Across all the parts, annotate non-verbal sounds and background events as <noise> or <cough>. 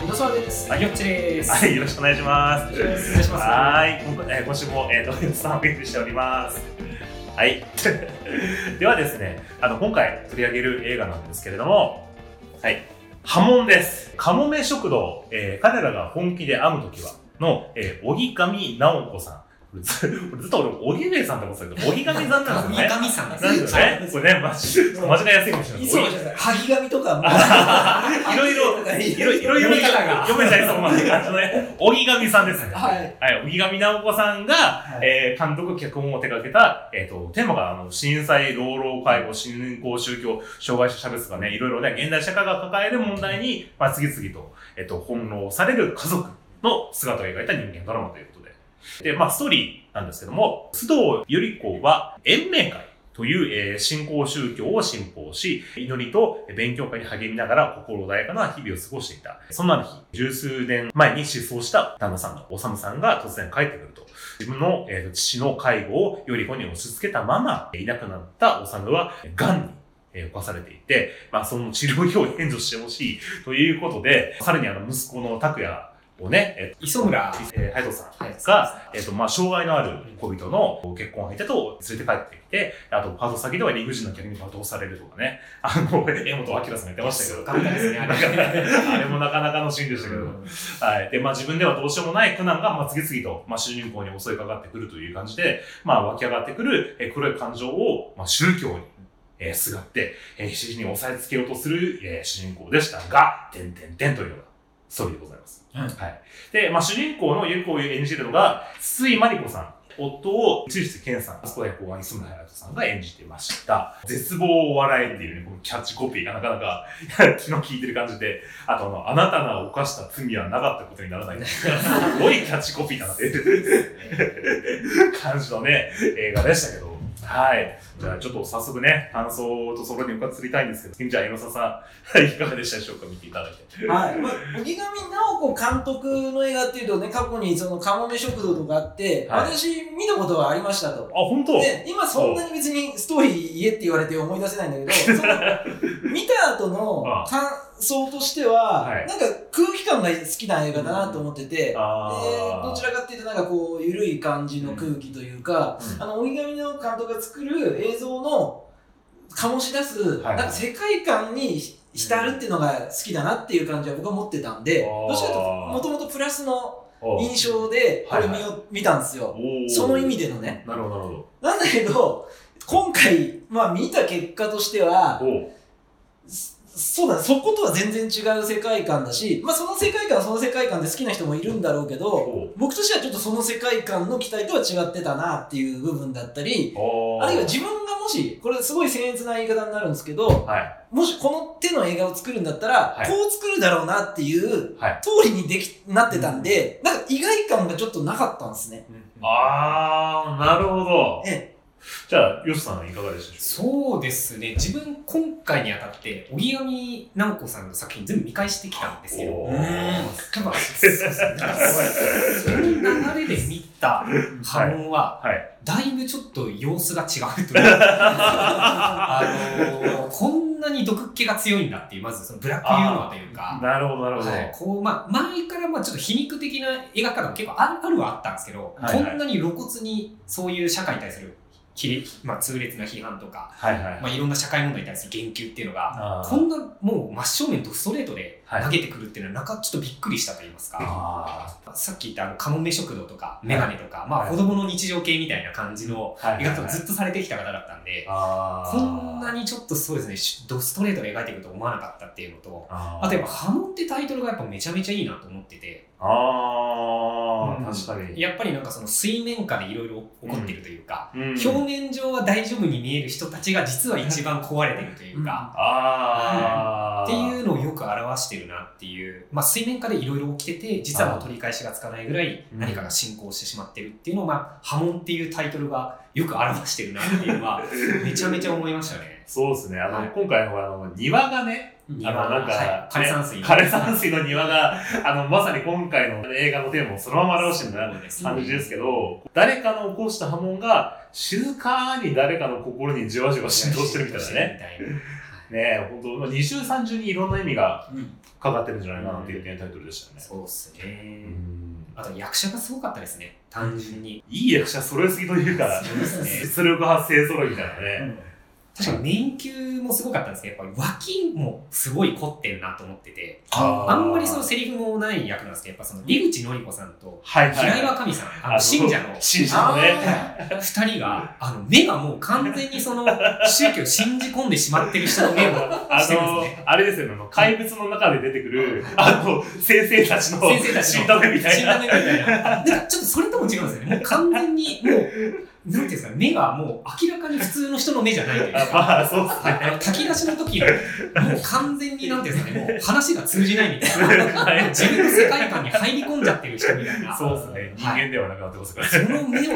小田沢です。はいよっちです。はい、よろしくお願いします。お願いします。はい、今回えー今週も、えー、と、スタンプしております。はい。<laughs> ではですね、あの、今回取り上げる映画なんですけれども、はい。波紋です。かもめ食堂、えー彼らが本気で編むときは、の、えー、荻上直子さん。これずっと俺、荻上さんって思ってたけど、<laughs> 荻上さんなんですよね。神さんなんですよね。これね、まじ、間違いやすいかもしれない。そうじゃない。萩紙とかも。<laughs> いろいろ、いろいろ読め読み方が読めちゃいそうな感じのね、荻上さんですね。はい。はい、荻上直子さんが、はいえー監督、脚本を手掛けた、えっ、と、テーマが、あの、震災、老老介護、信仰、宗教、障害者差別とかね、いろいろね、現代社会が抱える問題に、まあ、次々と、えっ、と、翻弄される家族の姿を描いた人間ドラマというで。まあ、ストーリーなんですけども、須藤百合子は、延命会。という、えー信仰宗教を信奉し、祈りと勉強会に励みながら心穏やかな日々を過ごしていた。そんな日、十数年前に失踪した旦那さんのおさむさんが突然帰ってくると。自分の、えー父の介護をより子に押し付けたまま、いなくなったおさむは、癌に、えー侵されていて、まあ、その治療費を援助してほしいということで、さらにあの、息子の拓也をね、えー磯村。えー、ハイドさんはいが、えっ、と、まあ、障害のある恋人の結婚相手と連れて帰ってきて、あと、パート先では理不尽な客に罵倒されるとかね、あの、江本明さんが言ってましたけど、頑張ったですね。<laughs> あれもなかなかのシーンでしたけど、はい。で、まあ自分ではどうしようもない苦難が、まあ次々と、まあ主人公に襲いかかってくるという感じで、まあ湧き上がってくる、えー黒い感情を、まあ宗教に、えーすがって、えー必死に押さえつけようとする、えー主人公でしたが、てんてんてんというようなストーリーでございます。はいはい。で、まあ主人公のゆ子を演じるのが、筒井真理子さん。夫を、中室健さん、息子役を磯村隼人さんが演じてました。絶望を笑えっていうね、このキャッチコピーがなかなか <laughs> 気の利いてる感じで、あとあの、あなたが犯した罪はなかったことにならない。すごいキャッチコピーだなって <laughs> <laughs> 感じのね、映画でしたけど。はい。じゃあちょっと早速ね、感想とそろに伺ってりたいんですけど、じゃあ、江野さん、<laughs> いかがでしたでしょうか見ていただいて。はい。まあ、荻上直子監督の映画っていうとね、過去にその、かもめ食堂とかあって、はい私見たことはありましたと。あ、本当？で、今そんなに別にストーリー言えって言われて思い出せないんだけど、その、<laughs> 見た後のああ感想としては、はい。なんか空気感が好きな映画だなと思ってて、あー。でどちらかっていうとなんかこう緩い感じの空気というか、うん。あの荻上の監督が作る映像の醸し出す、はい。なんか世界観に浸るっていうのが好きだなっていう感じは僕は持ってたんで、どっちかというともともとプラスのお印象でこれ見,、はい。は見たんですよ、その意味でのね。なるほど、なるほなんだけど今回、まあ、見た結果としてはそうだね、そことは全然違う世界観だし、まあ、その世界観はその世界観で好きな人もいるんだろうけど、お僕としてはちょっとその世界観の期待とは違ってたなっていう部分だったり、おあるいは自分がもし、これすごい僭越な言い方になるんですけど、はい。もしこの手の映画を作るんだったら、はいこう作るだろうなっていうはい。通りにでき、なってたんで、なんか意外感がちょっとなかったんですね。あー、なるほど。えじゃあ、ヨシさんいかがでしたでしょそうですね。自分、今回にあたって、荻上直子さんの作品全部見返してきたんですけど、おー。やっぱ、そうんかその流れで見た波紋は、うかはい。だいぶちょっと様子が違うという。か、<laughs> あのーこんなに毒っ気が強いんだっていう、まずそのブラックユーモアというか、なるほど、なるほど。はい、こう、まあ、前からまあちょっと皮肉的な描き方も結構あるあるはあったんですけど、はいはい。こんなに露骨にそういう社会に対するきれまあ、痛烈な批判とか、はいはい。まあ、いろんな社会問題に対する言及っていうのが、こんなもう真正面とストレートではい。投げてくるっていうのは、なんかちょっとびっくりしたと言いますか。あさっき言ったあの、カモメ食堂とか、メガネとか、まあ、はい。子供の日常系みたいな感じの描き方をずっとされてきた方だったんで、こんなにちょっとそうですね、しドストレートで描いてくると思わなかったっていうのと、あとやっぱ、波紋ってタイトルがやっぱめちゃめちゃいいなと思ってて、あー、うん確かに。やっぱりなんかその水面下でいろいろ起こってるというか、うん表面上は大丈夫に見える人たちが実は一番壊れてるというか、あー。っていうのをよく表してるなっていう、まあ、水面下でいろいろ起きてて実はもう取り返しがつかないぐらいうん何かが進行してしまってるっていうのを、まあ、波紋っていうタイトルがよく表してるなっていうのは <laughs> めちゃめちゃ思いましたね。そうですね。あの、はい今回のあの、庭がね、あの、なんか、はい枯山水。枯山水の庭が、あの、まさに今回の映画のテーマをそのまま表してる感じですけど、誰かの起こした波紋が、静かに誰かの心にじわじわ浸透してるみたいなね。ねえ、本当二重三重にいろんな意味がうんかかってるんじゃないかなっていうタイトルでしたよね。そうっすうね。んあと役者がすごかったですね。単純に。いい役者揃えすぎというか、実力派勢揃いみたいなね。確かに年休もすごかったんですけど、やっぱり脇もすごい凝ってるなと思ってて、あんまりそのセリフもない役なんですけど、やっぱその出口のり子さんとはいはい。平岩神さん、あの信者の信者のね。二人が、あの、目がもう完全にその宗教を信じ込んでしまってる人の目をあしてるんのですね。、あれですよね、あの怪物の中で出てくる、あの、先生たちの、先生たちの死んだ目みたい死んだな。目みたいな。なんかちょっとそれとも違うんですよね。もう完全に、もう、なんていうんですか、目がもう明らかに普通の人の目じゃないというあか。ま <laughs> あ、そうっすはい、あの炊き出しの時の、もう完全になんていうんですかね、もう話が通じないみたいな。はい自分の世界観に入り込んじゃってる人みたいな。そうですね。人はい間ではなくなってますから。その目を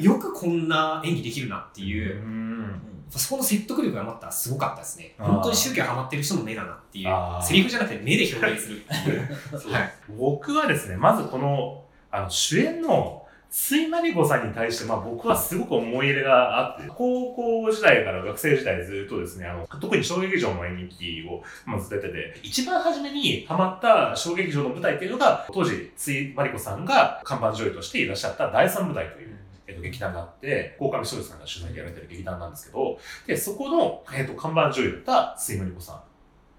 よくこんな演技できるなっていう、ん。そこの説得力がまたすごかったですね。本当に宗教ハマってる人の目だなっていう。セリフじゃなくて目で表現するっていう。<laughs> はい。僕はですね、まずこの、あの、主演の、ついまりこさんに対して、まあ僕はすごく思い入れがあって、高校時代から学生時代ずっとですね、あの、特に小劇場の演劇を、まあ、ずっとやってて、一番初めにハマった小劇場の舞台っていうのが、当時、ついまりこさんが看板女優としていらっしゃった第三舞台という、えっと、劇団があって、鴻上翔さんが取材でやられてる劇団なんですけど、で、そこの、えっと、看板女優だったついまりこさん。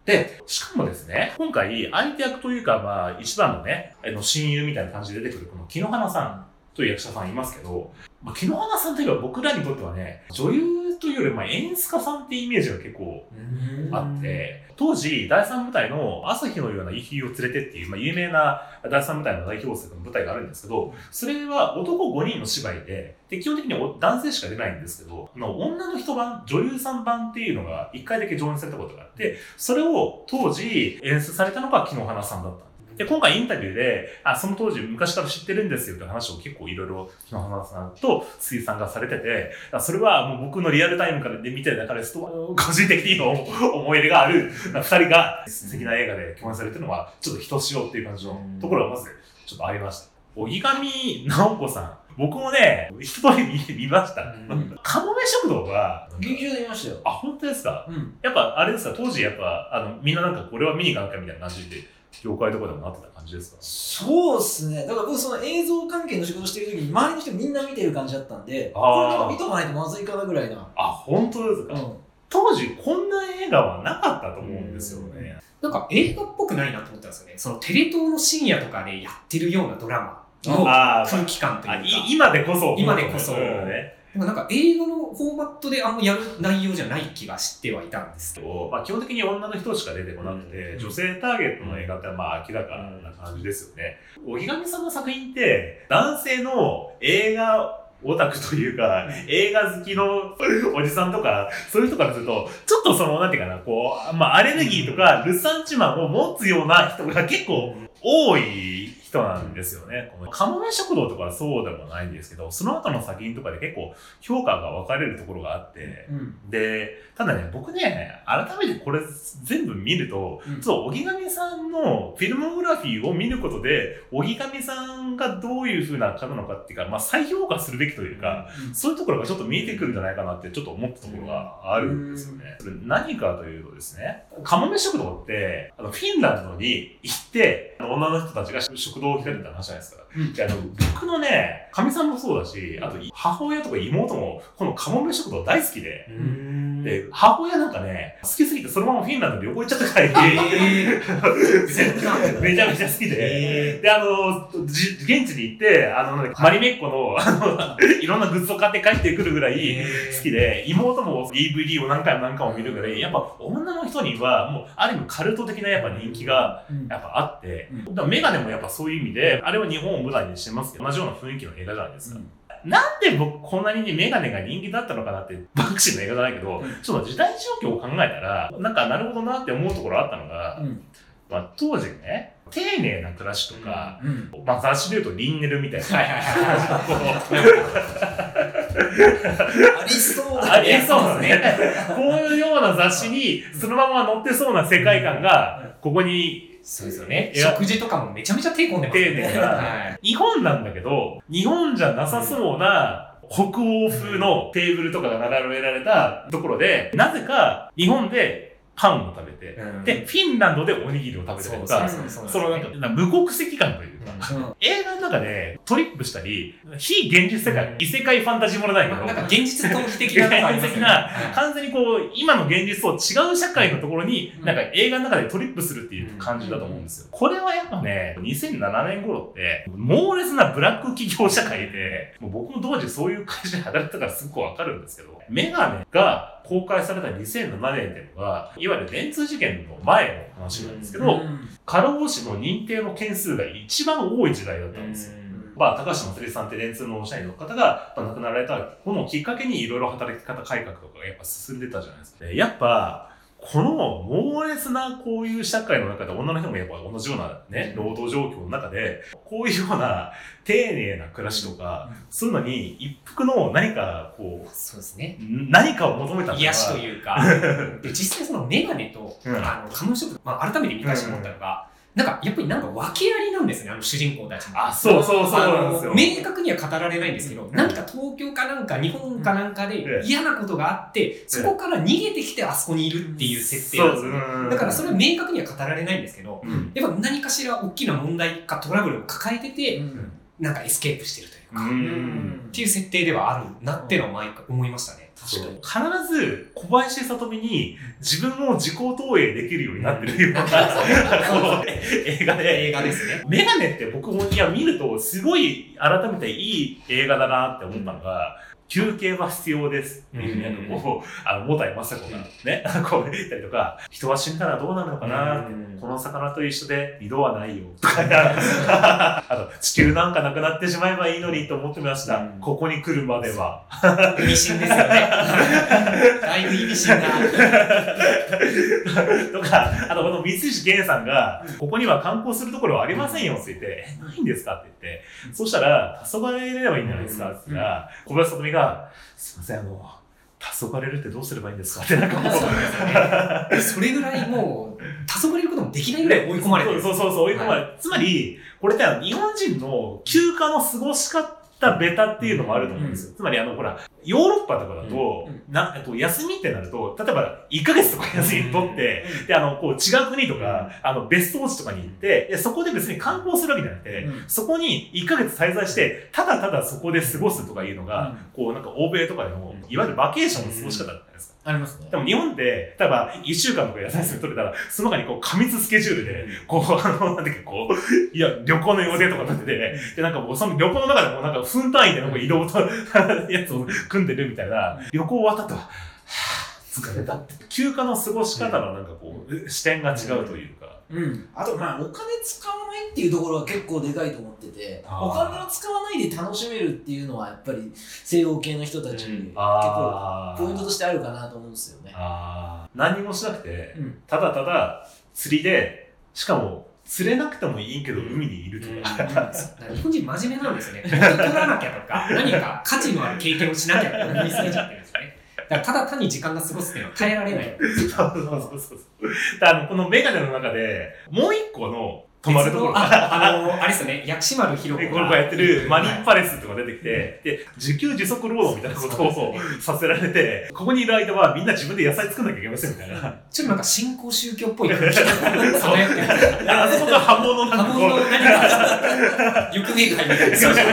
で、しかもですね、今回、相手役というか、まあ、一番のね、あの親友みたいな感じで出てくる、この木野花さんという役者さんいますけど、まあ、木野花さんといえば僕らにとってはね、女優というより、まあ、演出家さんっていうイメージが結構あって、当時、第三舞台の朝日のような夕日を連れてっていう、まあ、有名な第三舞台の代表作の舞台があるんですけど、それは男5人の芝居で、で基本的にお男性しか出ないんですけど、あの女の人版、女優さん版っていうのが一回だけ上演されたことがあって、それを当時演出されたのが木野花さんだったんで今回インタビューで、あ、その当時昔から知ってるんですよって話を結構いろいろ木野花さんと水さんがされてて、あそれはもう僕のリアルタイムからで見てる中ですと、個人的にの思い入れがある二人が素敵な映画で共演されてるのは、ちょっとひとしおっていう感じのところがまずちょっとありました。荻上直子さん。僕もね、一通り見見ました。うんかもめ食堂は、劇場で見ましたよ。あ、本当ですか？うん。やっぱあれですか？当時やっぱ、あの、みんななんかこれは見に行かなきゃみたいな感じで、業界とかでもなってた感じですか？そうっすね。だから僕その映像関係の仕事してる時に周りの人みんな見てる感じだったんで、これなんか見とかないとまずいかなぐらいな。あ、本当ですか、うん。当時こんな映画はなかったと思うんですよね。なんか映画っぽくないなと思ったんですよね。そのテレ東の深夜とかでやってるようなドラマの空気感というあか。い今でこそ。今でこそうんね。でもなんか映画のフォーマットであんまやる内容じゃない気がしてはいたんですけど。まあ、基本的に女の人しか出てこなくて、うん女性ターゲットの映画ってまあ明らかな感じですよね。荻上さんの作品って、男性の映画オタクというか、映画好きのおじさんとか、そういう人からすると、ちょっとその、なんていうかな、こう、まあ、アレルギーとか、ルサンチマンを持つような人が結構多い人なんですよね。このカモメ食堂とかはそうでもないんですけど、その後の作品とかで結構評価が分かれるところがあって、うん。で、ただね、僕ね、改めてこれ全部見ると、うんそう、荻上さんのフィルモグラフィーを見ることで、荻上さんがどういう風な方なのかっていうか、まあ再評価するべきというか、そういうところがちょっと見えてくるんじゃないかなってちょっと思ったところがあるんですよね。それ何かというとですね、カモメ食堂って、あの、フィンランドに行って、女の人たちが食堂を開いてた話じゃないですか。うん。であの、僕のね、かみさんもそうだし、あと母親とか妹も、このカモメ食堂大好きで、で、母親なんかね、好きすぎてそのままフィンランドに旅行行っちゃったから、<laughs> めちゃめちゃ好きで、で、あの、じ現地に行って、あの、マリメッコの、あの、い。ろんなグッズを買って帰ってくるぐらい好きで、妹も DVD を何回も何回も見るぐらい、やっぱ女の人には、もう、ある意味カルト的なやっぱ人気が、うん。やっぱあって、うん。メガネもやっぱそういう意味で、あれは日本を舞台にしてますけど、同じような雰囲気の映画じゃないですか。なんで僕こんなにねメガネが人気だったのかなって、バンクシーの映画じゃないけど、っと時代状況を考えたら、なんかなるほどなって思うところあったのが、うんまあ、当時ね、丁寧な暮らしとか、うん。まあ、雑誌で言うとリンネルみたいな。<laughs> ありそうだありそうですね。こういうような雑誌にそのまま載ってそうな世界観が、ここにそうですよね。食事とかもめちゃめちゃ手込んでますよね。はい日本なんだけど、日本じゃなさそうな北欧風のテーブルとかが並べられたところで、なぜか日本でパンを食べて、うん。で、フィンランドでおにぎりを食べてるとか、そのなんか、無国籍感というか、うん。映画の中でトリップしたり、非現実世界、異世界ファンタジーものだけど、まあなんか現実逃避的なね。現実的なはい完全にこう、今の現実と違う社会のところに、うん。なんか映画の中でトリップするっていう感じだと思うんですよ。これはやっぱね、2007年頃って、猛烈なブラック企業社会で、もう僕も当時そういう会社で働いてたからすごくわかるんですけど、メガネが公開された2007年っていうのが、いわゆる電通事件の前の話なんですけど、うん過労死の認定の件数が一番多い時代だったんですよ。まあ、高橋正さんって電通の社員の方が、まあ、亡くなられたこのきっかけにいろいろ働き方改革とかがやっぱ進んでたじゃないですか。でやっぱ、この猛烈なこういう社会の中で女の人もやっぱ同じようなね、労働状況の中で、こういうような丁寧な暮らしとか、そういうのに一服の何かこそうですね。う、何かを求めたのが癒しというか、で実際そのメガネと、うん。あの、彼女と、まあ、改めて見返して思ったのが、なんか、やっぱりなんか訳ありなんですね、あの主人公たちも。あ、そうそうそうなんですよ。明確には語られないんですけど、なんか東京かなんか日本かなんかでうん嫌なことがあって、そこから逃げてきてあそこにいるっていう設定なんですよね。うんだからそれは明確には語られないんですけど、うん。やっぱ何かしら大きな問題かトラブルを抱えてて、うんなんかエスケープしてるというか、うっんていう設定ではあるなってのは毎回思いましたね。そう必ず小林聡美に自分を自己投影できるようになってるような、映画で。映画ですね。メガネって僕もいや見るとすごい改めていい映画だなって思ったのが、休憩は必要ですっていうふうになん。かこう、あの、もたいまさこがね、<laughs> こう言ったりとか、人は死んだらどうなるのかなこの魚と一緒で二度はないよとか、<laughs> あと、地球なんかなくなってしまえばいいのにと思ってました。うん。ここに来るまでは。意味深ですよね。<laughs> だいぶ意味深な。とか、あとこの三石源さんが、ここには観光するところはありませんよって言って、え、ないんですかって言って、そしたら、黄昏ればいいんじゃないですかって言ったら、小林聡美が、すいません、あの、黄昏れるってどうすればいいんですか？ってなんかもう、それぐらいもう、黄昏れることもできないぐらい追い込まれてる。そうそうそう、追い込まれて、つまり、これって日本人の休暇の過ごし方ベタっていうのもあると思うんですよ。つまりあの、ほら、ヨーロッパとかだと、うん。な、と、休みってなると、例えば1ヶ月とか休み取って、で、あの、こう、違う国とか、あの、別荘地とかに行って、でそこで別に観光するわけじゃなくて、うん。そこに1ヶ月滞在して、ただただそこで過ごすとかいうのが、こう、なんか欧米とかでの、いわゆるバケーションの過ごし方じゃないですか。ありますねで。も日本って、例えば1週間とか休み取れたら、その中にこう過密スケジュールで、こう、あの、なんだっけ、こう、いや、旅行の予定とか立ってて、で、なんかもうその旅行の中でもなんか分単位でなんか移動と、やつを組んでるみたいな、旅行終わった後は、はぁ、疲れたって。休暇の過ごし方のなんかこう、視点が違うというか。うん、あとまあ。お金使わないっていうところは結構でかいと思っててお金を使わないで楽しめるっていうのはやっぱり西洋系の人たち、うん。結構あポイントとしてあるかなと思うんですよね。何もしなくて、うん。ただただ釣りで、しかも釣れなくてもいいけど海にいるとか。日本人真面目なんですよね。元 <laughs> 取らなきゃとか、何か価値のある経験をしなきゃって思いすぎちゃってるんですよ。ね。だただ単に時間が過ごすっていうのは変えられない。<laughs> そうそうそうそう。だからあのこのメガネの中で、もう一個の泊まるところ。が、あ、あの、あれですよね、薬師丸ひろ子この子がやってるマリンパレスとか出てきて、で、自給自足労働みたいなことをさせられて、ここにいる間はみんな自分で野菜作んなきゃいけませんみたいな。ちょっとなんか新興宗教っぽい空気が漂ってる。あそこが刃物なんかこう、波紋の何か、行方会みたいな。そう。この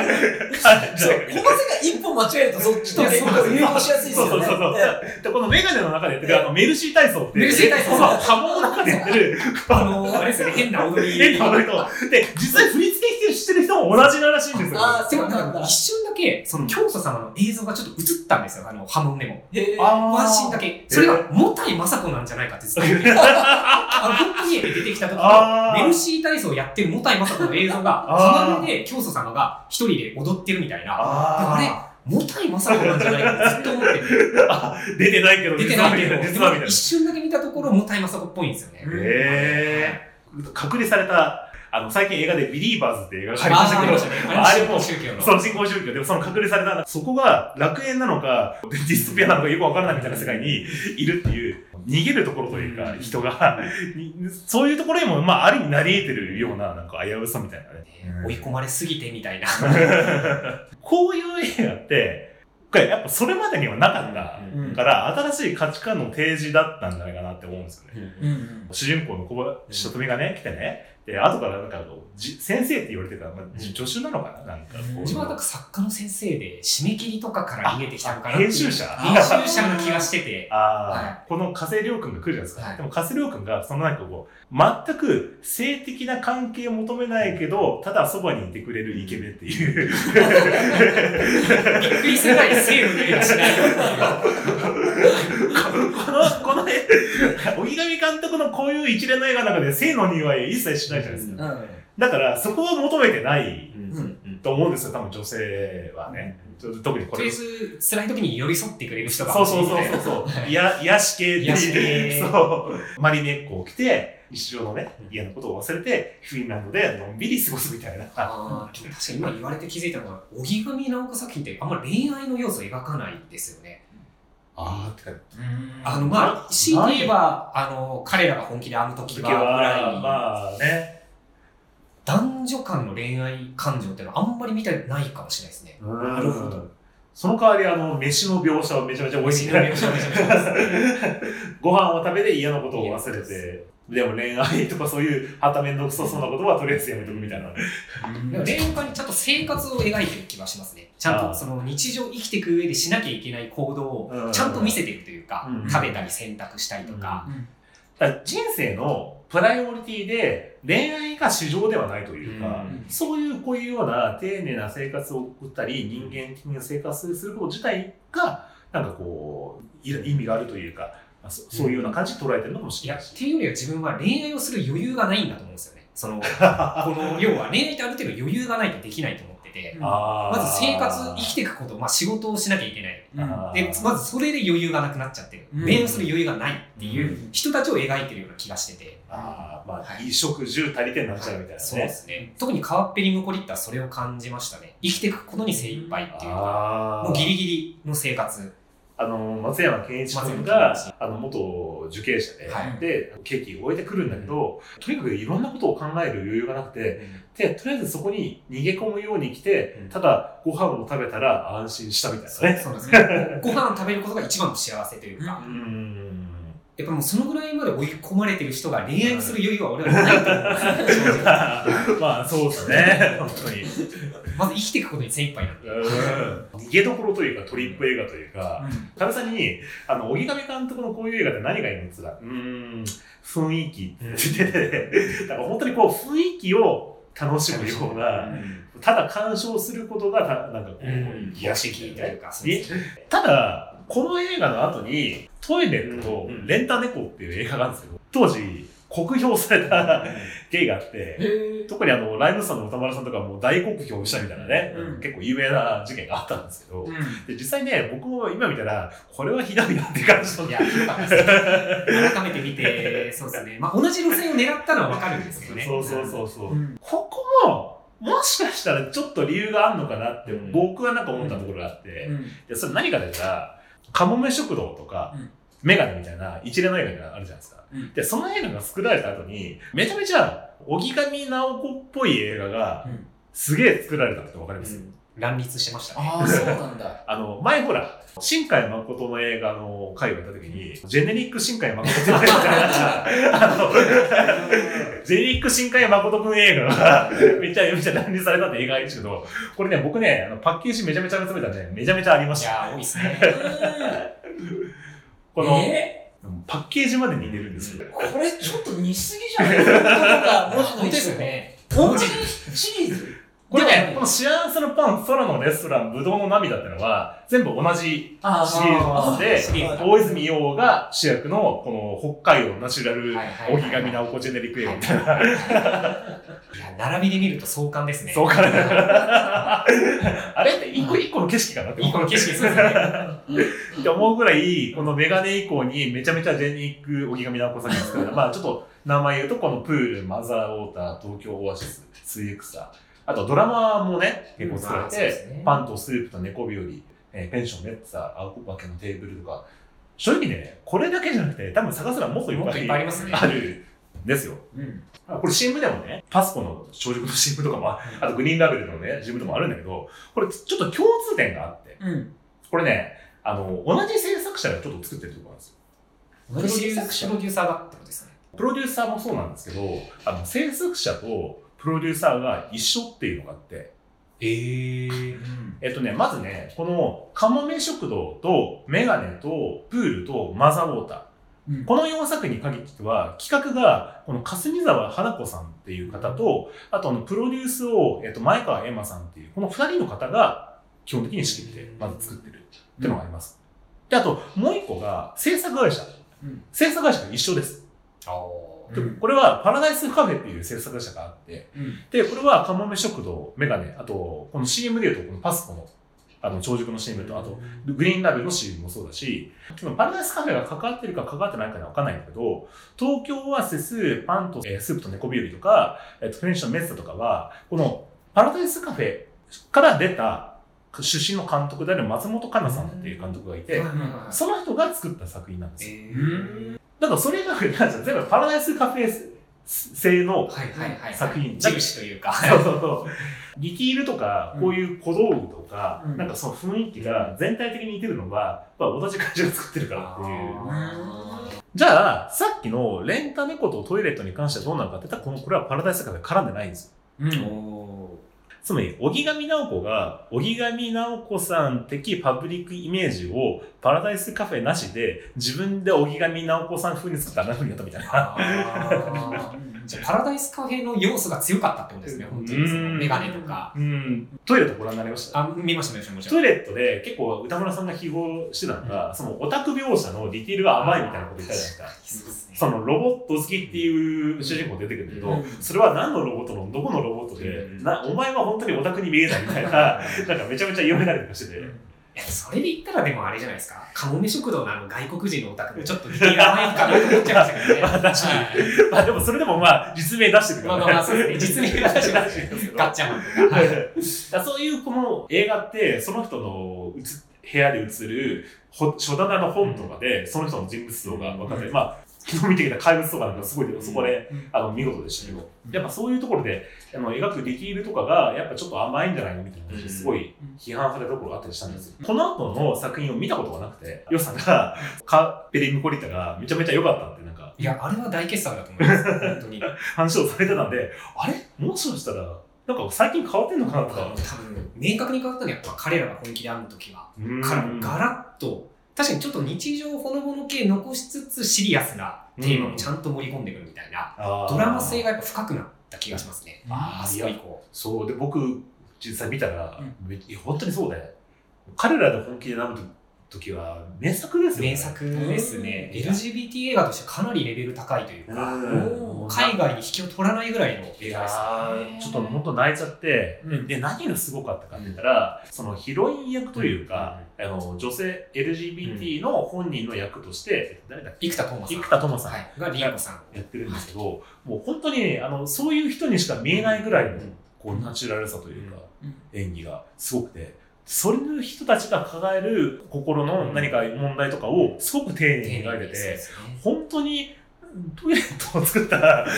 世界一歩間違えるとそっちと結構誘導しやすいですよね。そうそうそう。で、このメガネの中でやってるあのメルシー体操って、メルシー体操。この刃物の中でやってる、あの、あれですよね、変な踊り。<laughs> 変な踊りと、<laughs> で、実際振り付けしてる人も同じらしいんですよ。あーでもそうなんだ。一瞬だけ、その教祖様の映像がちょっと映ったんですよ、あの、波紋でも。へーあワンシーンだけ。それが、もたいまさこなんじゃないかってずっと言ってる。<laughs> あの、本当に出てきた時の、メルシー体操をやってるもたいまさこの映像が、浜辺で教祖様が一人で踊ってるみたいな。ああれもたいまさこなんじゃないかってずっと思ってて。あ、<laughs> 出てないけど、出てないけど。一瞬だけ見たところ、もたいまさこっぽいんですよね。へ隔離された、あの、最近映画でビリーバーズって映画がありあましたけど、あれも。その新興宗教でもその隔離された、そこが楽園なのか、ディストピアなのかよくわからないみたいな世界にいるっていう、逃げるところというか、人が、にそういうところにも、まあ、ある意味なり得てるような、なんか危うさみたいなね。追い込まれすぎてみたいな。<laughs> こういう映画って、これやっぱそれまでにはなかったうん。から、新しい価値観の提示だったんじゃないかなって思うんですよね。うん。うん。主人公の小林とみがね、来てね、で、後からなんかじ先生って言われてた、まあ、じ助手なのかななんかこう。自分はなんか作家の先生で、締め切りとかから逃げてきたのかな編集者？編集者の気がしてて。ああ、はこの加瀬亮君が来るじゃないですか。はい。でも加瀬亮君が、そのなんかこう、全く性的な関係を求めないけど、ただそばにいてくれるイケメンっていう。びっくりするぐらい性の匂いがしない。この、この、荻上監督のこういう一連の映画の中で性の匂い一切しないじゃないですか。うんだから、そこは求めてないうんと思うんですよ、多分女性はね。ちょ特にこれとりあえ。ず、辛い時に寄り添ってくれる人がそうそうそうそうそう。いや、癒し系って癒し。系そう。マリメッコを着て、日常のね、嫌なことを忘れて、フィンランドでのんびり過ごすみたいな。あー確かに今言われて気づいたのが、荻上直子作品ってあんまり恋愛の要素を描かないんですよね。ああ、てか、あの、まあ、強いて言えば、あの、彼らが本気であの時時は、ぐらいまあね。男女間の恋愛感情っていうのはあんまり見てないかもしれないですね。なるほど。その代わり、あの、飯の描写はめちゃめちゃ美味しい。美味しいの描写めちゃめちゃ美味しご飯を食べて嫌なことを忘れて、でも恋愛とかそういう、はためんどくさそうなことはとりあえずやめとくみたいな。でも恋愛にちゃんと生活を描いてる気はしますね。ちゃんとその日常生きていく上でしなきゃいけない行動うん。をちゃんと見せてるというか、うん。食べたり洗濯したりとか、だから人生のプライオリティで恋愛が市場ではないというか、うんそういうこういうような丁寧な生活を送ったり、人間的な生活すること自体が、なんかこう、い意味があるというか、まあそそういうような感じで捉えてるのかもしいや、れないし。っていうよりは自分は恋愛をする余裕がないんだと思うんですよね。その、<laughs> この、要は恋愛ってある程度余裕がないとできないと思ってまず生活、生きていくこと、まあ仕事をしなきゃいけない。で、まずそれで余裕がなくなっちゃってる。うんする余裕がないっていううん人たちを描いてるような気がしてて。あーまあ、はい衣食住足りてになっちゃうみたいなね。そうですね。特に川っぺりムコリッタはそれを感じましたね。生きていくことに精一杯っていうか、あーもうギリギリの生活。あの、松山健一君松があの、元受刑者で、はいで、刑期を終えてくるんだけど、とにかくいろんなことを考える余裕がなくて、で、とりあえずそこに逃げ込むように来て、うんただご飯を食べたら安心したみたいなね。そうですね。ご飯を食べることが一番の幸せというか、うーん。やっぱもうそのぐらいまで追い込まれてる人が恋愛をする余裕は俺はないと思う <laughs> まあ、そうですね。本当に。まず生きていくことに精一杯なんで。うん逃げどころというか、トリップ映画というか、かみさんに、あの、荻上監督のこういう映画って何がいいのって言ったら、うーん、雰囲気って言ってて、だから本当にこう、雰囲気を楽しむような、ただ鑑賞することがた、なんかこう、うん癒し系というか、ただ、この映画の後に、トイレットとうんレンタ猫っていう映画があるんですけど、当時、酷評された芸があって、へ特にあの、ライムスターの歌丸さんとかも大酷評したみたいなね、うん結構有名な事件があったんですけど、うん。で実際ね、僕も今見たら、これはひどいなって感じのいや。改めて見て、そうですね。まあ、同じ路線を狙ったのはわかるんですけどね。そうそうそうそう。うん。ここも、もしかしたらちょっと理由があるのかなって、うん。僕はなんか思ったところがあって、うん。でそれ何かと言ったら、カモメ食堂とか、うんメガネみたいな一連の映画があるじゃないですか。うんで、その映画が作られた後に、めちゃめちゃ、荻上直子っぽい映画がうん、すげえ作られたってわかります、乱立してましたね。ああ、そうなんだ。<laughs> あの、前ほら、新海誠の映画の回をやった時に、ジェネリック新海誠って言われたあの、ジェネリック新海誠くん映画が、めちゃめちゃ乱立されたって映画がいいんですけど、これね、僕ね、あのパッケージめちゃめちゃ集めたらね、めちゃめちゃありました。いやー、多いですね。この、え？パッケージまで似てるんですよ。ーこれちょっと似すぎじゃないですか？文字のですよね。同じシリーズこれね、この幸せのパン、空のレストラン、ぶどうの涙ってのは、全部同じあシリーズで大泉洋が主役の、この北海道ナチュラル、はいはいはい大木上直子ジェネリック映画みたいな。<laughs> いや、並びで見ると壮観ですね。そうかな。<laughs> あれって一個一個の景色かなっていいこの景色ですね。<laughs> って思うぐらい、このメガネ以降にめちゃめちゃジェニック、荻上直子さんが作られた、まあちょっと名前言うと、このプール、マザーウォーター、東京オアシス、スイエクサあとドラマもね、結構作られて、ねパンとスープと猫日和、えーペンション、メッツァー、青子化けのテーブルとか、正直ね、これだけじゃなくて、多分探せばもっといっもっといっぱぱいいありますね。あるんですよ。うん。あこれ CM でもね、パスコの朝食の CM とかも、あとグリーンラベルのね、CM とかもあるんだけど、これちょっと共通点があって、うん。これね、あの、同じ制作者がちょっと作ってるところなんですよ。プロデュースプロデューサーがってことですね。プロデューサーもそうなんですけど、あの、制作者とプロデューサーが一緒っていうのがあって、えー。えっとね、まずね、この、カモメ食堂と、メガネと、プールと、マザーウォーター。うんこの4作に限っては、企画が、この霞沢花子さんっていう方と、あとあの、プロデュースを、えっと、前川エマさんっていう、この2人の方が、基本的に仕切って、まず作ってるっていうのがあります。で、あと、もう1個が、制作会社。うん制作会社が一緒です。あでうんこれはパラダイスカフェっていう制作会社があって、うん。で、これはカモメ食堂、メガネ、あと、この CM で言うと、このパスコの、あの、長熟の CM と、あと、グリーンラベルの CM もそうだし、パラダイスカフェが関わってるか関わってないかには分かんないんだけど、東京オアシス、パンと、えースープと猫日和とか、えっ、と、ペンションメッサとかは、このパラダイスカフェから出た出身の監督である松本香奈さんっていう監督がいて、その人が作った作品なんですよ。えうん。だからそれが、<laughs> なんか全部パラダイスカフェ製の。作品印というか。そうそうそう。ディティールとか、こういう小道具とか、うんなんかその雰囲気が全体的に似てるのが、やっぱ同じ会社が作ってるからっていう。あじゃあ、さっきのレンタ猫とトイレットに関してはどうなのかって言ったら、この、これはパラダイスカフェ絡んでないんですよ。うん。つまり、荻上直子が、荻上直子さん的パブリックイメージをパラダイスカフェなしで、自分で荻上直子さん風に作ったあんな風にやったみたいな。じゃあパラダイスカフェの要素が強かったってことですね、本当に。そのメガネとか。うん。トイレットご覧になりました？あ、見ました、見ました。トイレットで結構歌村さんが批評してたのが、そのオタク描写のディティールが甘いみたいなこと言ったじゃないですか。<laughs> そうですねそのロボット好きっていう主人公出てくるけど、うんそれは何のロボットの？どこのロボットで、うんなお前は本当にオタクに見えないみたいな、なんかめちゃめちゃ言われたりとかしてて。それで言ったらでもあれじゃないですか。カモメ食堂のあの外国人のオタクもちょっと似ていらないかなと思っちゃいましたけどね。まあ確かまあでもそれでもまあ実名出してるからね。まあまあまあ、そうですね。<laughs> 実名が出しますね。ガッチャマンとか。はい <laughs> そういうこの映画って、その人の映部屋で映るほ書棚の本とかで、その人の人物像が分かって、うんまあ、<laughs> 昨日見てきた怪物とかなんかすごい、そこで、うんあの、見事でしたけど、やっぱそういうところで、あの、描くールとかが、やっぱちょっと甘いんじゃないのみたいな話ですごい批判されたところがあったりしたんですよ。この後の作品を見たことがなくて、ヨさんが、カペリムコリタがめちゃめちゃ良かったって、なんか、いや、あれは大傑作だと思います。本当に。話をされてたんで、あれもしかしたら、なんか最近変わってんのかなとか。多分、明確に変わったのはやっぱ彼らが本気で編むときは。うんからガラッと、確かにちょっと日常ほのぼの系残しつつシリアスなテーマもちゃんと盛り込んでくるみたいな、ドラマ性がやっぱ深くなった気がしますね。あーあそこ以降。そう、で、僕、実際見たら、うん本当にそうで、彼らで本気で舐めた時は、名作ですよね。名作ですね。LGBT 映画としてかなりレベル高いというか、うん。海外に引きを取らないぐらいのい映画ですやーちょっと本当泣いちゃって、うん。で、何がすごかったかって言ったら、そのヒロイン役というか、あの、女性 LGBT の本人の役として、誰だっけ？生田斗真さん。生田斗真さん。はい。がリーコさん。やってるんですけど、もう本当に、あの、そういう人にしか見えないぐらいの、こう、ナチュラルさというか、うん。演技がすごくて、そういう人たちが抱える心の何か問題とかをすごく丁寧に描いてて、本当にトイレットを作ったら。あれ、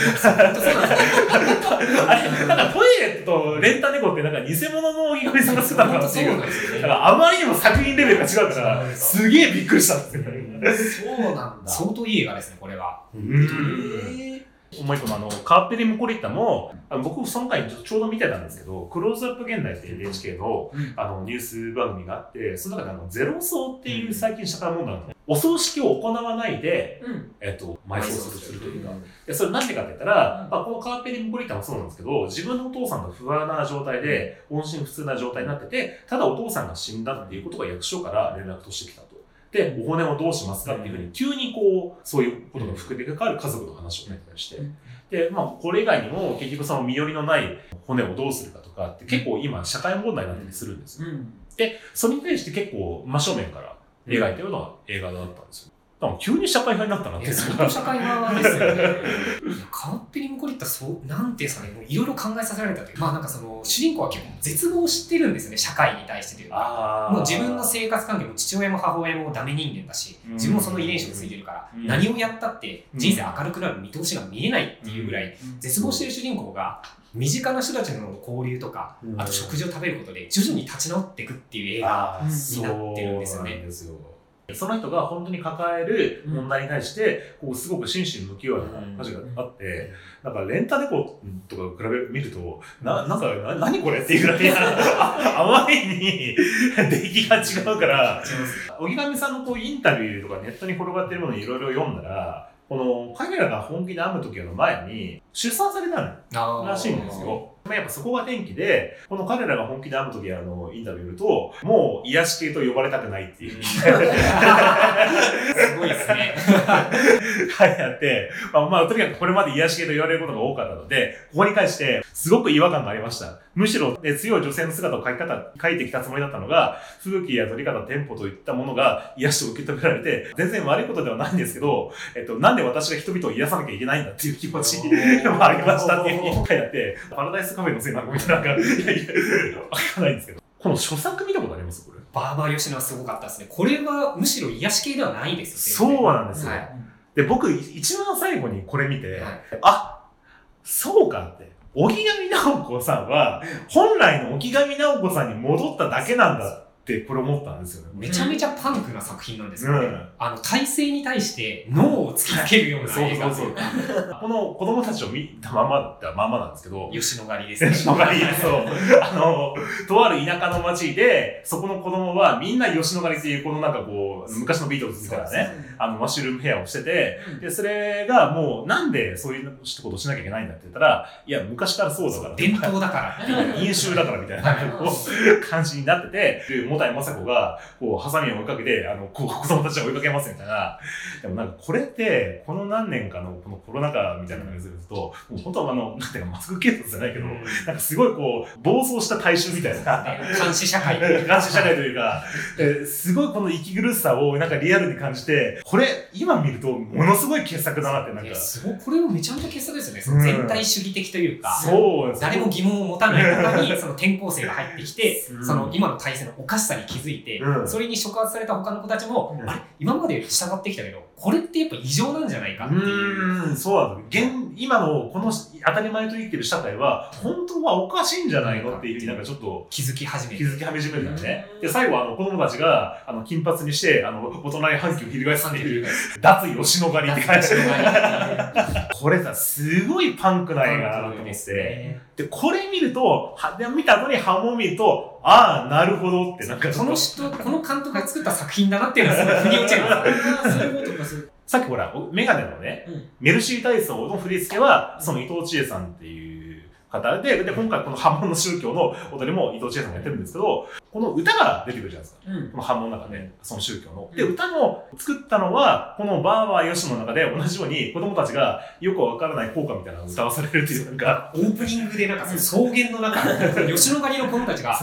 なんかトイレットとレンタ猫ってなんか偽物の荻上さんが作ったのかなっていう。だからあまりにも作品レベルが違うから、すすげえびっくりしたんですよね。そうなんだ。相当いい映画ですね、これは。うんえもう一個のあの、カーペリムコリッタも、あの僕その回ちょうど見てたんですけど、クローズアップ現代っていう NHK のうん。あのニュース番組があって、その中であのゼロ層っていう最近社会問題の、お葬式を行わないで、うん。えっと、埋葬するというか、うんでそれなんでかって言ったら、うん。まあ、このカーペリムコリッタもそうなんですけど、自分のお父さんが不安な状態で、音信不通な状態になってて、ただお父さんが死んだっていうことが役所から連絡としてきた。と。で、お骨をどうしますかっていうふうに、急にこう、そういうことが含めてかかる家族の話を書いたりして、で、まあ、これ以外にも、結局その身寄りのない骨をどうするかとかって結構今社会問題になったりするんですよ。うん。で、それに対して結構真正面から描いたような映画だったんですよ。だから急に社会派になったなって <laughs> 社会派ですよね。いやカーペリムコリッタ、そう、なんていうんですかね、もういろいろ考えさせられたというか、まあなんかその、主人公は結構絶望してるんですよね、社会に対してというか。もう自分の生活関係も父親も母親もダメ人間だし、うん。自分もその遺伝子がついてるから、うん。何をやったって人生明るくなる見通しが見えないっていうぐらい、うん。絶望してる主人公が、身近な人たちの交流とか、うん。あと食事を食べることで徐々に立ち直っていくっていう映画。にそうなってるんですよね。なんですよその人が本当に抱える問題に対して、こうすごく真摯に向き合うような話があって、なんかレンタ猫とか比べ見ると、な、なんか、な、何これっていうぐらい、<laughs> あまりに出来が違うから、荻上さんのこうインタビューとかネットに転がってるものいろいろ読んだら、この彼らが本気で編む時の前に出産されたらしいんですよ。まやっぱそこが転機で、この彼らが本気で会う時あのインタビューを見ると、もう癒し系と呼ばれたくないっていう。<laughs> すごいですね。はい、あって、まあ、まあ、とにかくこれまで癒し系と言われることが多かったので、ここに関して、すごく違和感がありました。むしろ、ね、強い女性の姿を描き方、描いてきたつもりだったのが、風紀や撮り方、テンポといったものが癒しと受け止められて、全然悪いことではないんですけど、えっと、なんで私が人々を癒さなきゃいけないんだっていう気持ちもありましたっていうふうに書いてあって、パラダイスカフェのせいなのみたいな、なんか、いやいや、わかんないんですけど。この書作見たことあります？これ。バーバー吉野はすごかったですね。これはむしろ癒し系ではないですよ。そうなんですよ。はいで、僕、一番最後にこれ見て、はいあ、そうかって。荻上直子さんは、本来の荻上直子さんに戻っただけなんだって、これ思ったんですよね。めちゃめちゃパンクな作品なんですよね。うんあの、体制に対して脳を突きつけるような映画というか、この子供たちを見たままだったまんまなんですけど、吉野狩りですね。吉野狩り、そう。あの、とある田舎の町で、そこの子供はみんな吉野狩りっていう、このなんかこう、昔のビートルズみたいなね、あの、マッシュルームヘアをしてて、で、それがもう、なんでそういうことをしなきゃいけないんだって言ったら、いや、昔からそうだから。伝統だから。<laughs> 飲酒だからみたいな、感じになってて、で、もたいまさこが、こう、ハサミを追いかけて、あの、こう、子供たちを追いかけますみたいな。でもなんか、これって、この何年かの、このコロナ禍みたいなのにすると、もう本当はあの、なんていうか、マスク警察じゃないけど、うんなんかすごいこう、暴走した大衆みたいな。監視社会。監視社会というか、ですごいこの息苦しさをなんかリアルに感じて、これ今見るとものすごい傑作だなってなんかすごい、これもめちゃめちゃ傑作ですよね。その全体主義的というか、そう誰も疑問を持たない中に、その転校生が入ってきて、うんその今の体制のおかしさに気づいて、うんそれに触発された他の子たちも、うんあれ、今まで従ってきたけど、これってやっぱ異常なんじゃないかっていう。うそうなんです。現、今のこの当たり前と生きてる社会は、本当はおかしいんじゃないのっていうふうになんかちょっと気づき始める。気づき始めるんだよね。で、最後あの子供たちが、あの、金髪にして、あの、大人に反旗を翻すっていう、脱吉野狩りって書いてある。これさ、すごいパンクな映画だなと思って。ね。で、これ見ると、はで見た後に波紋を見ると、ああ、なるほどって、なんかこの人、この監督が作った作品だなっていうのはすごい腑に落ちる。そういうことか、そういうさっきほら、おメガネのね、うん。メルシー体操の振り付けは、その伊藤千恵さんっていう方で、で、今回この波紋の宗教の踊りも伊藤千恵さんがやってるんですけど、この歌が出てくるじゃないですか。うん。この波紋の中で、その宗教の。で、うん歌の作ったのは、このバーバーヨシの中で同じように子供たちがよくわからない効果みたいなのを歌わされるっていう、なんか、オープニングでなんかその草原の中、吉野狩りの子供たちが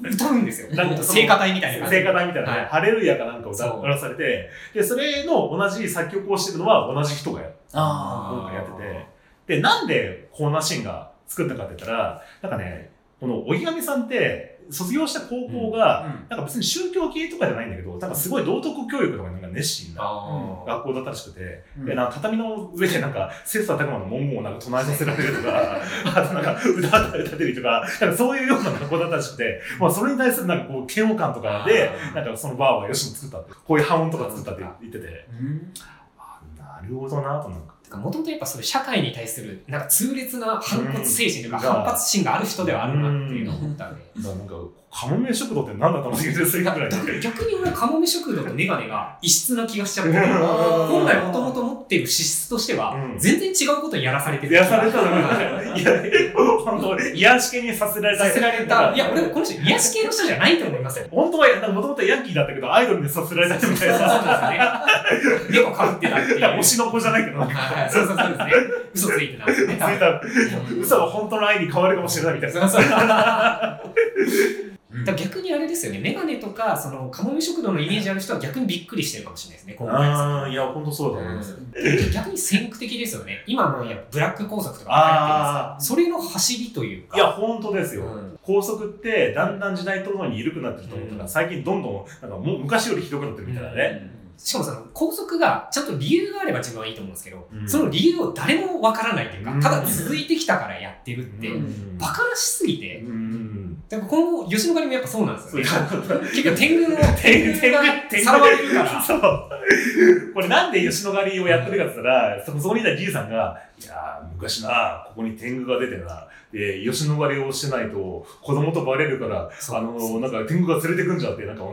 歌うんですよ。なんか聖歌隊みたいな聖歌隊みたいなね、はいハレルヤかなんかを歌わされて、で、それの同じ作曲をしてるのは同じ人がやってて、で、なんでこんなシーンが作ったかって言ったら、なんかね、この荻上さんって、卒業した高校が、うん。なんか別に宗教系とかじゃないんだけど、なんかすごい道徳教育とかになんか熱心な学校だったらしくて、うん。でなんか畳の上でなんか切磋琢磨の文言をなんか唱えさせられるとか、あとなんか歌ったり立てるとか、なんかそういうような学校だったらしくて、まあそれに対するなんかこう嫌悪感とかで、なんかそのバーはよしも作ったって、こういう波紋とか作ったって言ってて、うん。あなるほどなとなんか。もともとやっぱそれ社会に対する、なんか痛烈な反骨精神というかうん反発心がある人ではあるなっていうのを思ったんで。んか、カモメ食堂って何だったのって言うするぐらいだ逆に俺はカモメ食堂とメガネが異質な気がしちゃって、うん本来もともと持っている資質としてはうん、全然違うことにやらされてる。やされたのが、いや、本当癒し系にさせられた。させられた。いや、俺、この人、癒し系の人じゃないと思いますよ。本当は、もともとヤンキーだったけど、アイドルにさせられたみたいそうな。ですね。猫かぶってたって。推しの子じゃないけど、はいそうそうそうですね。嘘ついてたんですよね。ついた嘘が本当の愛に変わるかもしれないみたいな。だ逆にあれですよね、メガネとか、その、カモメ食堂のイメージある人は逆にびっくりしてるかもしれないですね、今回ああ、いや、本当そうだと思います。逆に先駆的ですよね。今のやっぱブラック工作とかそれの走りというか。いや、本当ですよ。うん高速ってだんだん時代とともに緩くなってると思ったら、うん最近どんどんなんかもう昔よりひどくなってるみたいなね。しかもその校則がちゃんと理由があれば自分はいいと思うんですけど、うんその理由を誰もわからないというか、うんただ続いてきたからやってるって、うんバカらしすぎて、うん。だから今後、吉野ヶ里もやっぱそうなんですよね。結局天狗の、天狗がさらわれるから。そう。これなんで吉野ヶ里をやってるかって言ったら、そそこにいたじいさんが、いやー、昔な、ここに天狗が出てな、で、吉野ヶ里をしてないと、子供とバレるから、あの、なんか天狗が連れてくんじゃって、なんか <laughs>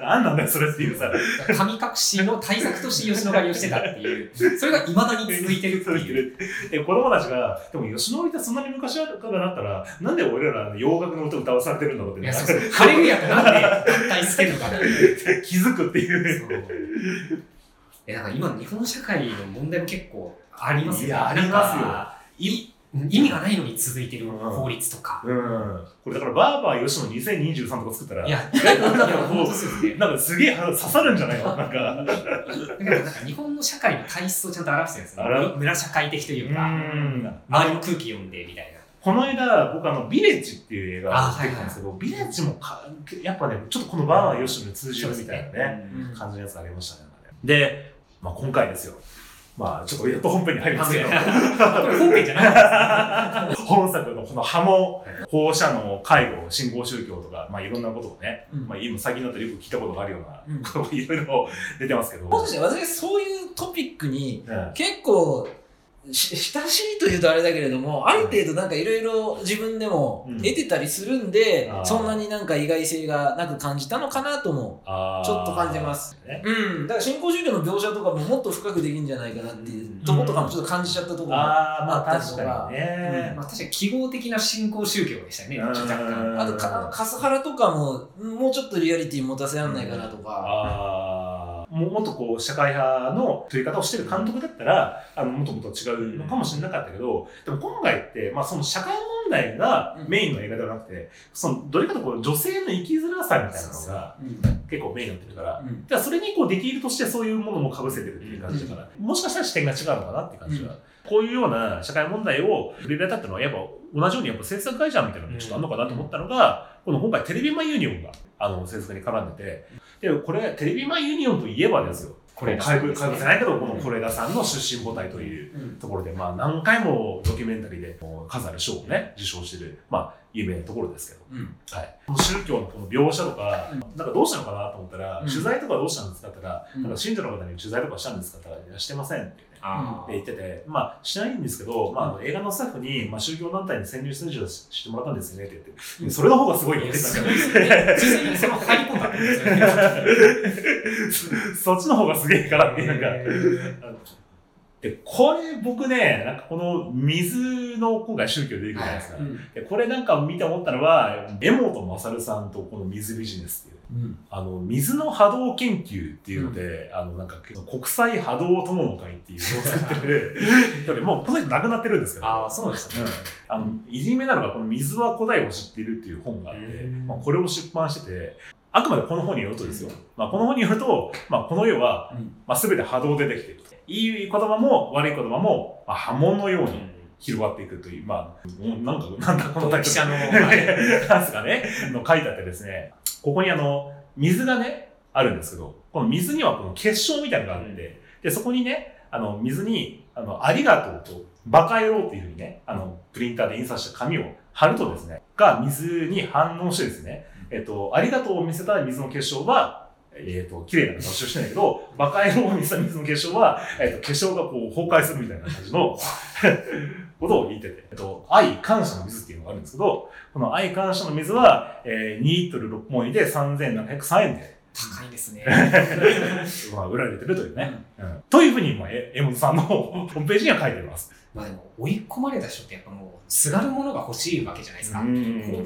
なんなんだよ、それっていうさ。神隠しの対策として吉野ヶ里をしてたっていう、それが未だに続いてるっていう。<laughs> で、子供たちが、でも吉野ヶ里ってそんなに昔からなったら、なんで俺らの洋楽の歌歌わされてるんだろうっていや、そうそう。ハレルヤとなんで合体してるのかっていう。<laughs> 気づくっていう。え、だから今の日本社会の問題も結構ありますよね。いやありますよ意味がないのに続いてる法律とか。うん。これだから、バーバー吉野2023とか作ったら、いや、なんかすね。う、なんかすげえ刺さるんじゃないの？なんか。なんか日本の社会の体質をちゃんと表してるんですあらよ。村社会的というか、ん。周りの空気読んでみたいな。この間、僕あの、ビレッジっていう映画あを見てたんですけど、ビレッジもか、やっぱね、ちょっとこのバーバー吉野に通じるみたいなね、うん感じのやつがありましたね。で、まあ今回ですよ。まあちょっとやっと本編に入りますけど、<laughs> 本編じゃないです本作のこの波紋、放射能、介護、信仰宗教とか、まあいろんなことをね、うん。まあ今最近だったらよく聞いたことがあるよううん。な、<laughs> いろいろ出てますけど、もしかして私そういうトピックにうん結構し親しいというとあれだけれども、ある程度なんかいろいろ自分でもうん得てたりするんで、あーそんなになんか意外性がなく感じたのかなとも。ちょっと感じます。ねうん。だから新興宗教の描写とかももっと深くできるんじゃないかなっていううんとことかもちょっと感じちゃったところもああ、まああったりとか確かにね。まあ確かに記号的な信仰宗教でしたよね。あとか、カスハラとかも、もうちょっとリアリティ持たせらんないかなとか。ももっとこう、社会派の取り方をしてる監督だったら、あの、もともと違うのかもしれなかったけど、でも今回って、まあその社会問題がメインの映画ではなくて、その、どれかとこう、女性の生きづらさみたいなのがうん。結構メインになってるから、うん。じゃあそれにこう、ディティールとしてそういうものも被せてるっていう感じだから、もしかしたら視点が違うのかなって感じは。こういうような社会問題を触れられたっていうのは、やっぱ同じようにやっぱ制作会社みたいなのがちょっとあるのかなと思ったのが、この今回テレビマンユニオンが、あの、制作に絡んでて、で、これ、テレビマンユニオンといえばですよ。これ、怪物、怪物じゃないけど、この是枝さんの出身母体といううん。ところで、まあ何回もドキュメンタリーで数ある賞をね、受賞してる、まあ有名なところですけど、うん。はい。この宗教のこの描写とか、うん。なんかどうしたのかなと思ったら、うん。取材とかどうしたんですかって言ったら、うん。なんか信者の方に取材とかしたんですかって言ったら、してませんってって言ってて、まあ、しないんですけど、まあ映画のスタッフに、まあ、宗教団体に潜入出場してもらったんですよねって言って、うん。それの方がすごいよ。実際にその入り込んだっ。<laughs> そそっちの方がすげえからっていう、なんか、で、これ僕ね、なんかこの水の今回宗教出てくるじゃないですか。うんでこれなんか見て思ったのは、江本勝さんとこの水ビジネスっていう。うんあの、水の波動研究っていうので、あの、なんか、国際波動友の会っていうのを作ってる、<laughs> もうこの人亡くなってるんですけど、ああ、そうですね。あの、いじめなのが、この水は古代を知っているっていう本があってうん、まあ、これを出版してて、あくまでこの本によるとですよ。まあ、この本によると、まあ、この世は、うんまあ、全て波動でできていると。いい言葉も悪い言葉も、まあ、波紋のように広がっていくという、まあ、なんか、なんだこの。記者の、はい。<laughs> なんすかね、の書いてあってですね、ここにあの、水がね、あるんですけど、この水にはこの結晶みたいなのがあって、で、そこにね、あの、水に、あの、ありがとうと、バカ野郎っていうふうにね、あの、プリンターで印刷した紙を貼るとですね、が水に反応してですね、えっと、ありがとうを見せた水の結晶は、えっ、と、綺麗な形をしてないけど、バカ野郎水の化粧は、えっ、と、化粧がこう崩壊するみたいな感じの <laughs> ことを言ってて、えっと、愛感謝の水っていうのがあるんですけど、この愛感謝の水は、えー、2リットル6本入りで3703円で、高いですね。<laughs> まあ、売られてるというね。うんというふうに、まあ、え江本さんの <laughs> ホームページには書いてます。まあでも、追い込まれた人ってやっぱもう、すがるものが欲しいわけじゃないですか。う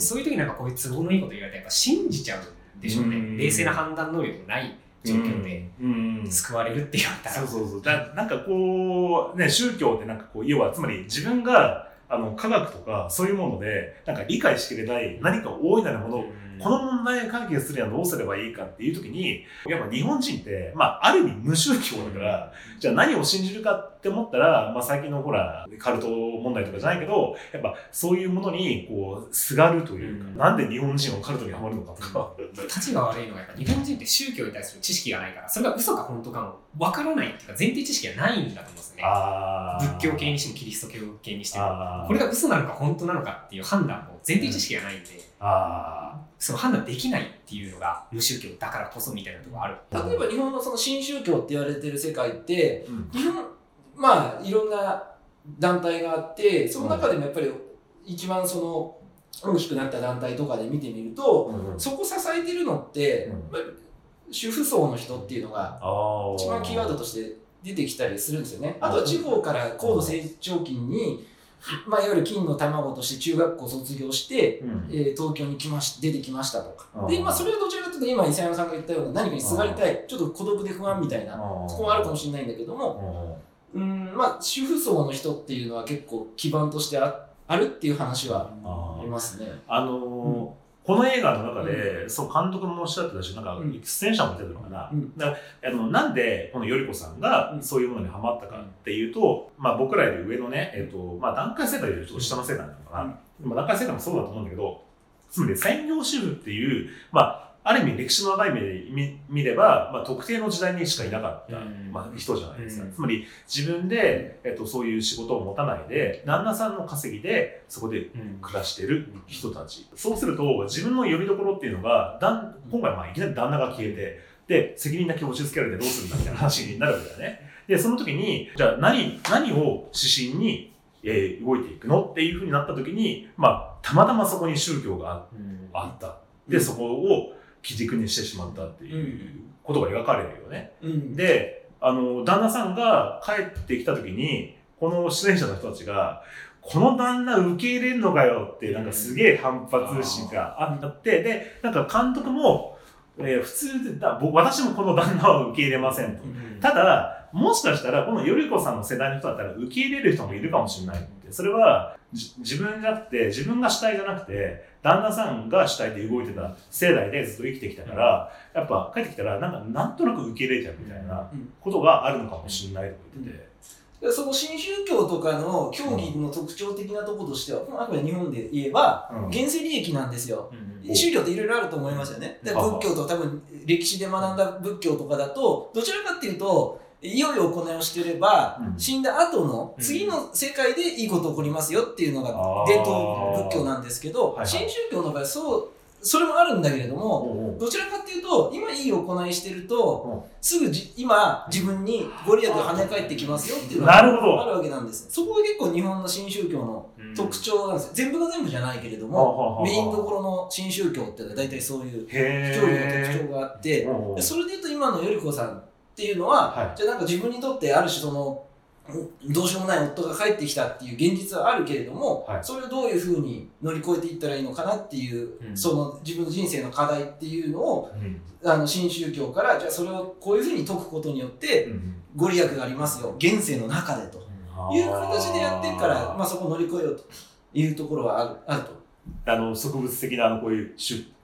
そういう時になんかこういう都合のいいこと言われたらやっぱ信じちゃうんでしょうね。うん冷静な判断能力のない状況でうん救われるって言われたら。そうそうそう。だなんかこう、ね、宗教ってなんかこう、要はつまり自分が、あの、科学とかそういうもので、なんか理解しきれない何か大いなるものを、この問題を解決するにはどうすればいいかっていう時に、やっぱ日本人って、まあ、ある意味無宗教だから、じゃあ何を信じるかって思ったら、まあ最近のほら、カルト問題とかじゃないけど、やっぱそういうものに、こう、すがるというか、うんなんで日本人はカルトにハマるのかとか。立ちが悪いのはやっぱ日本人って宗教に対する知識がないから、それが嘘か本当かも分からないっていうか前提知識がないんだと思うんですね。仏教系にしてもキリスト教系にしても。これが嘘なのか本当なのかっていう判断も前提知識がないんで、あその判断できないっていうのが無宗教だからこそみたいなところがある。例えば日本のその新宗教って言われてる世界って、ーうん日本、まあ、いろんな団体があって、その中でもやっぱり一番その、大きくなった団体とかで見てみると、そこ支えてるのって、うん。まあ主婦層の人っていうのがあ一番キーワードとして出てきたりするんですよね。あとは地方から高度成長期に、まあ、いわゆる金の卵として中学校卒業して、うん。えー東京に来まし出てきましたとか。で、まあ、それはどちらかというと今、伊佐山さんが言ったような何かにすがりたい、ちょっと孤独で不安みたいな、そこもあるかもしれないんだけども、うん、まあ、主婦層の人っていうのは結構基盤としてああるっていう話はあありますね。あのーこの映画の中で、そう監督もおっしゃってたし、なんかうん出演者も出てるのかな。うんだあのなんでこのよりこさんがうんそういうものにハマったかっていうと、まあ僕らより上のね、えっ、と、まあ段階世代よりちょっと下の世代なのかな。うんまあ段階世代もそうだと思うんだけど、つまり専業主婦っていう、まあある意味歴史の長い目で見見れば、まあ特定の時代にしかいなかった、うんまあ人じゃないですか。うんつまり自分で、えっ、と、そういう仕事を持たないで、旦那さんの稼ぎでそこでうん暮らしてる人たち。そうすると、自分の呼びどころっていうのが、だん今回まあいきなり旦那が消えて、で、責任だけ押し付けられてどうするんだみたいな話になるわけだよね。で、その時に、じゃあ何、何を指針に、えー動いていくのっていうふうになった時に、まあ、たまたまそこに宗教がうんあった。で、そこを基軸にしてしまったっていうことが描かれるよね。うん、で、あの、旦那さんが帰ってきた時に、この出演者の人たちが、この旦那受け入れんのかよって、なんかすげえ反発心があって、で、なんか監督も、えー普通でだ僕、私もこの旦那は受け入れませんと。ただ、もしかしたら、このよりこさんの世代の人だったら受け入れる人もいるかもしれないって。それは、じ自分じゃなくて、自分が主体じゃなくて、旦那さんが主体で動いてた世代でずっと生きてきたから、やっぱ帰ってきたら、なんか、なんとなく受け入れちゃうみたいなうん。ことがあるのかもしれないと言ってて。でその新宗教とかの教義の特徴的なところとしては、あくまで日本で言えば、うん。現世利益なんですよ。うん宗教っていろいろあると思いますよね。で仏教と多分歴史で学んだ仏教とかだと、どちらかっていうと、いよいよ行いをしてれば、うん。死んだ後のうん。次の世界でいいこと起こりますよっていうのが伝統仏教なんですけど、新宗教の場合そう、それもあるんだけれども、どちらかっていうと、今いい行いしてると、うすぐじ今自分にご利益が跳ね返ってきますよっていうのがあるわけなんです。そこが結構日本の新宗教の特徴なんですよ。全部が全部じゃないけれども、メインどころの新宗教っていうのは大体そういうへ教義のー特徴があって、それで言うと今のよりこさんっていうのは、はい。じゃあなんか自分にとってある種その、うんどうしようもない夫が帰ってきたっていう現実はあるけれども、はい。それをどういうふうに乗り越えていったらいいのかなっていう、うん。その自分の人生の課題っていうのをうん。あの新宗教からじゃあそれをこういうふうに解くことによってうんご利益がありますよ。現世の中でと。いう形でやってるから、まあ、そこを乗り越えようというところはあるあると。あの、植物的な、あの、こういう、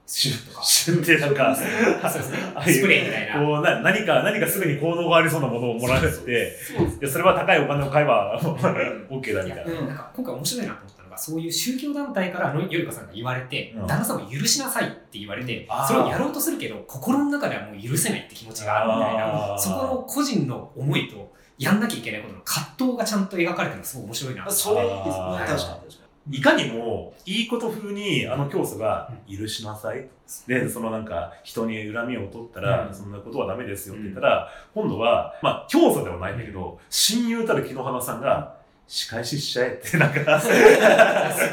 シュッとか、シュてなんか、そうですスプレーみたいな。こうな、何か、何かすぐに効能がありそうなものをもらって、そうですでそれは高いお金を買えば、OK だみたいな。うんなんか今回面白いなと思ったのがそういう宗教団体からのよりかさんが言われて、うん。旦那さんも許しなさいって言われてそれをやろうとするけど心の中ではもう許せないって気持ちがあるみたいなそこの個人の思いとやんなきゃいけないことの葛藤がちゃんと描かれてるのがすごい面白いなそれいいですね。確かに確かいかにもいいこと風にあの教祖が許しなさい。で、そのなんか人に恨みを取ったら、うん。そんなことはダメですよって言ったら、今度は、まあ教祖ではないんだけど、親友たる木の花さんが、仕返ししちゃえってなんか、す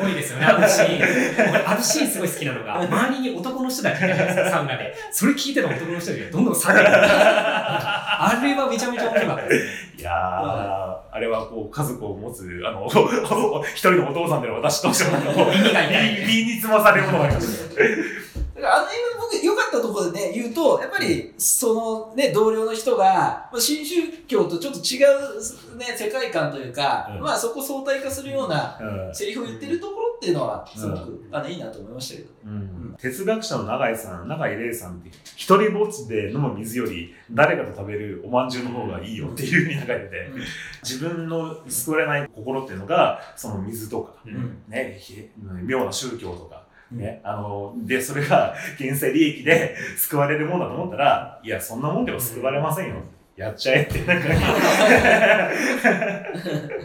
ごいですよね、あのシーン。俺、あのシーンすごい好きなのが、周りに男の人だけいたじゃないですか、サウナで。それ聞いてた男の人たちがどんどん下げてくる。あれはめちゃめちゃ面白かったですね。いやー、あれはこう、家族を持つ、あの、<laughs> 一人のお父さんでの私としても、耳が痛い。<laughs> <laughs> 身につまされるものがありました。だからあの映画僕良かったところでね言うとやっぱりそのね同僚の人がまあ新宗教とちょっと違うね世界観というか、うん。まあそこ相対化するようなうん。セリフを言ってるところっていうのはすごく、うあのいいなと思いましたけどね。うん。哲学者の永井さん、永井玲さんって、一人ぼっちで飲む水より、誰かと食べるおまんじゅうの方がいいよっていうふうに書いてて、自分の救われない心っていうのが、その水とか、うん。ね、ひ妙な宗教とか、うんね、あの、で、それが <laughs> 現世利益で <laughs> 救われるもんだと思ったら、いや、そんなもんでも救われませんよ。やっちゃえって、なんか、<laughs>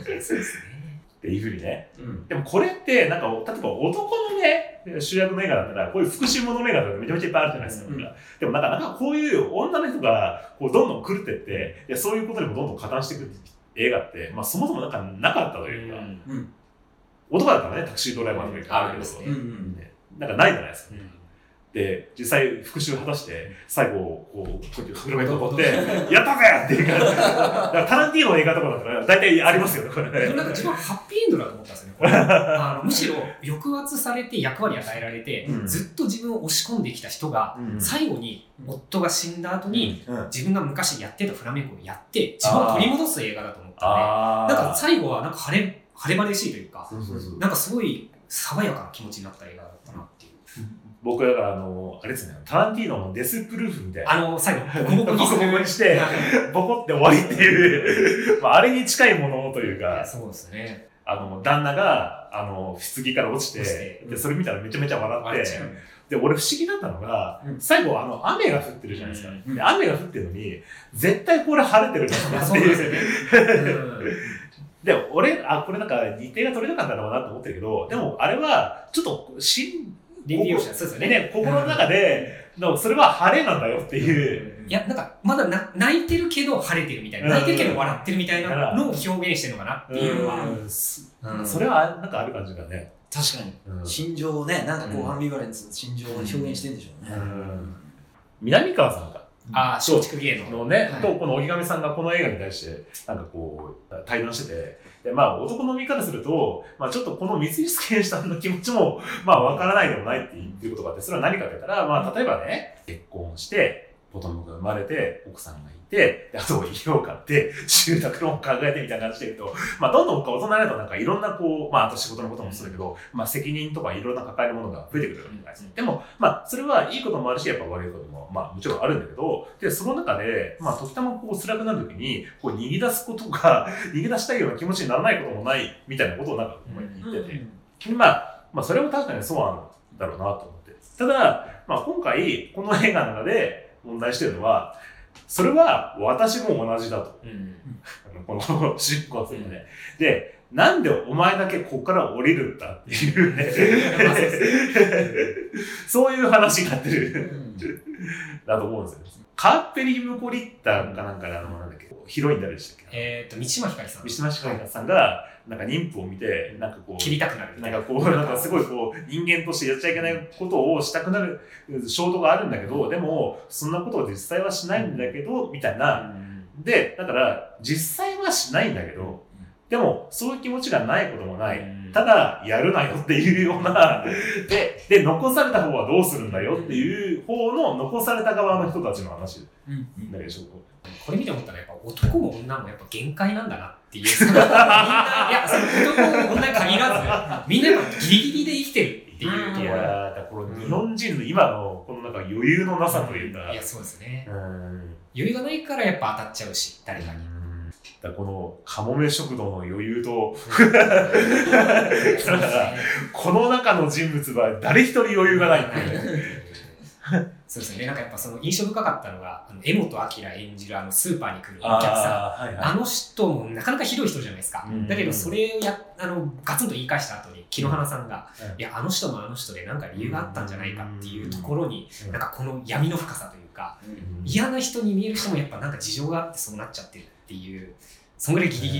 そうですね。っていうふうにね。うんでもこれって、なんか、例えば男のね、主役の映画だったら、こういう復讐ものの映画とかめちゃめちゃいっぱいあるじゃないですか。うん。でもなんか、なんかこういう女の人が、こう、どんどん狂ってって、いやそういうことにもどんどん加担していく映画って、まあそもそもなんかなかったというか、うん。男だったらね、タクシードライバーとかあるけど、うんうんうん。ねなんかないじゃないですか。うん。で、実際復讐を果たして、最後、こう、こうやってフルメント取って、<laughs> やったぜっていう感じ。だからタランティーノの映画とかだったら、大体ありますよね、これ。ね。でもなんか自分はハッピーエンドだと思ったんですよね。こ <laughs> れあの。むしろ抑圧されて役割与えられて、うん。ずっと自分を押し込んできた人が、うん。最後に夫が死んだ後に、うん。自分が昔やってたフラメンコをやって、自分を取り戻す映画だと思ったんあで、なんかー最後はなんか晴れ、晴れ晴れしいというか、そうそうそう。なんかすごい爽やかな気持ちになった映画だったなっていう。僕だからあの、あれですね、タランティーノのデスプルーフみたいな。あの、最後、ボコボコ。にして <laughs> ボコって終わりっていう、<laughs> まあ、あれに近いものというか、そうですね。あの、旦那が、あの、棺から落ちてで、それ見たらめちゃめちゃ笑って。で、俺不思議だったのが、うん。最後あの、雨が降ってるじゃないですか。うん。で雨が降ってるのに、絶対これ晴れてるんだいやなってそうなんですよいう。<laughs> ね。で、俺、あ、これなんか日程が取れなかったのかなと思ってるけど、でもあれは、ちょっと、しん、レビュー者、そうですよね。ね、心の中で、のそれは晴れなんだよっていう。いや、なんか、まだな泣いてるけど晴れてるみたいな、うん。泣いてるけど笑ってるみたいなのを表現してるのかなっていうのは。うん。すうんそれはなんかある感じがね。確かに。うん。心情をねなんかこううん。アンビバレンス心情を表現してんでしょうね、うん。南川さんが、ああ、松竹芸能。の。のね、はい。と、この荻上さんがこの映画に対して、なんかこう、対談してて、で、まあ、男の見方すると、まあ、ちょっとこの三井健さんの気持ちも、まあ、わからないでもないっていうことがあって、それは何かって言ったら、まあ、例えばね、結婚して、子供が生まれて、奥さんがいて、であと家を買って、住宅ローン考えてみたいな感じで言うと、まあ、どんどん大人になるとなんかいろんなこう、まあ、あと仕事のこともそうだけど、まあ、責任とかいろんな抱えるものが増えてくるわけじゃないですか。でも、まあ、それはいいこともあるし、やっぱ悪いことも、まあ、もちろんあるんだけど、で、その中で、まあ、時たまこう辛くなるときに、こう逃げ出すことが、<laughs> 逃げ出したいような気持ちにならないこともない、みたいなことをなんか言ってて、まあ、まあ、それも確かにそうなんだろうなと思って。ただ、まあ、今回、この映画の中で問題してるのは、それは私も同じだと。うん。この主人公はそういうね。で、なんでお前だけここから降りるんだっていうねまあそういう話になってうる。んだと思うんですよ。カーペリムコリッタかなんかであの、なんだっけ、ヒロイン誰でしたっけえっと、三島ひかりさん三。島ひかりさんが、なんか妊婦を見て、なんかこう、切りたくなるな。んかこう、<laughs> なんかすごいこう、人間としてやっちゃいけないことをしたくなる衝動があるんだけど、でも、そんなことを実際はしないんだけど、みたいな。で、だから、実際はしないんだけど、でも、そういう気持ちがないこともない。ただ、やるなよっていうような、<laughs> で、で、残された方はどうするんだよっていう方の残された側の人たちの話うんだけでしょ。これ見て思ったら、やっぱ男も女もやっぱ限界なんだなっていう。<laughs> みんな、いや、その男も女に限らず、<laughs> みんなやっぱギリギリで生きてるっていうところ。いやーだからこの日本人の今の、このなんか余裕のなさというか、いや、そうですね。うん余裕がないからやっぱ当たっちゃうし、誰かに。だこのカモメ食堂の余裕と、この中の人物は誰一人余裕がないっていうね。そうですね。なんかやっぱその印象深かったのが、あの、江本明演じるあの、スーパーに来るお客さん。あーはいはいあの人もなかなかひどい人じゃないですか。うんだけど、それをや、あの、ガツンと言い返した後に、木野花さんが、うんいや、あの人もあの人でなんか理由があったんじゃないかっていうところに、うんなんかこの闇の深さというか、うん嫌な人に見える人もやっぱなんか事情があってそうなっちゃってるっていう、そんぐらいギリギ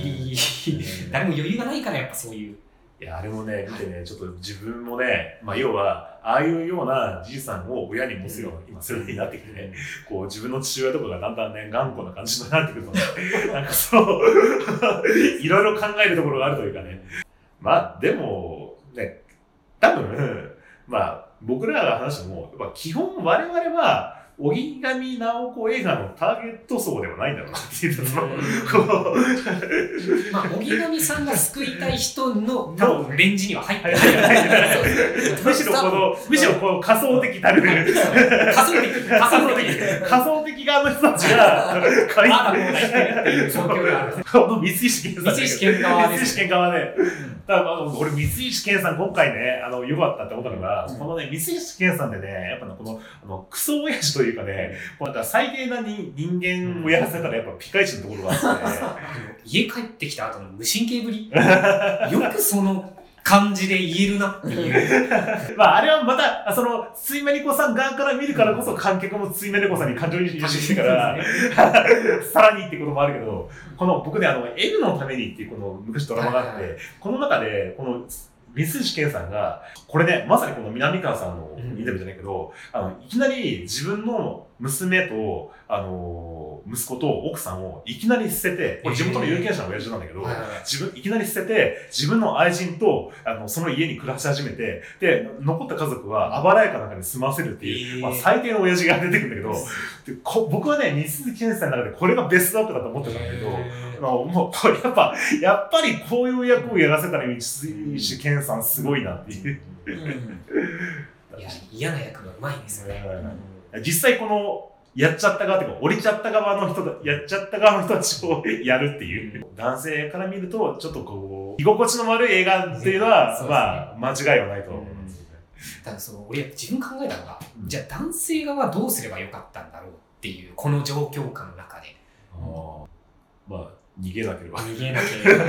リ、<laughs> 誰も余裕がないからやっぱそういう、いや、あれもね、見てね、ちょっと自分もね、まあ、要は、ああいうようなじいさんを親に持つような、今、そういう風になってきてね、こう、自分の父親とかがだんだんね、頑固な感じになってくるとね、なんかそう、<laughs> いろいろ考えるところがあるというかね。まあ、でも、ね、多分、まあ、僕らが話しても、やっぱ基本我々は、荻上直子映画のターゲット層ではないんだろうなっていう、その、まあ、荻上さんが救いたい人の <laughs> 多分レンジには入ってない。むしろこの、むしろこの仮想的。たる、仮想的、仮想的。仮想的。側の人たちが、会まだこうなっていう状況がある。この三石健さん。三石健側です三石健側で。だからあの俺、三石健さん今回ね、あの、良かったって思ったのが、うんこのね、三石健さんでね、やっぱねこの、あの、クソ親父というかね、こうなんか最低な人人間をやらせたらやっぱピカイチのところがあってね。<laughs> 家帰ってきた後の無神経ぶり。<laughs> よくその感じで言えるなっていう。<laughs> まあ、あれはまた、あその、ついめりこさん側から見るからこそ観客もついめりこさんに感情移入してきてから、さらにってこともあるけど、この僕ね、あの、N のためにっていうこの昔ドラマがあって、この中で、この、水石健さんが、これね、まさにこの南川さんのインタビューじゃないけど、あの、いきなり自分の娘と、あの、息子と奥さんをいきなり捨てて、これ地元の有権者の親父なんだけど、自分、いきなり捨てて、自分の愛人と、あの、その家に暮らし始めて、で、残った家族は、あばらやかなんかに住ませるっていう、えー。まあ、最低の親父が出てくるんだけど、でこ僕はね、西鈴健さんの中でこれがベストアップだと思ってたんだけど、あのもう、これやっぱ、やっぱりこういう役をやらせたら、西鈴健さんすごいなっていう。いや、嫌な役がうまいですよね。実際この、やっちゃった側っていうか、降りちゃった側の人だ、やっちゃった側の人たちをやるっていう。男性から見ると、ちょっとこう、居心地の悪い映画っていうのは、ねまあ、間違いはないと思い。ただその、俺自分考えたのが、うんじゃあ男性側はどうすればよかったんだろうっていう、この状況下の中で。あーまあ、逃げなければ。逃げなければ。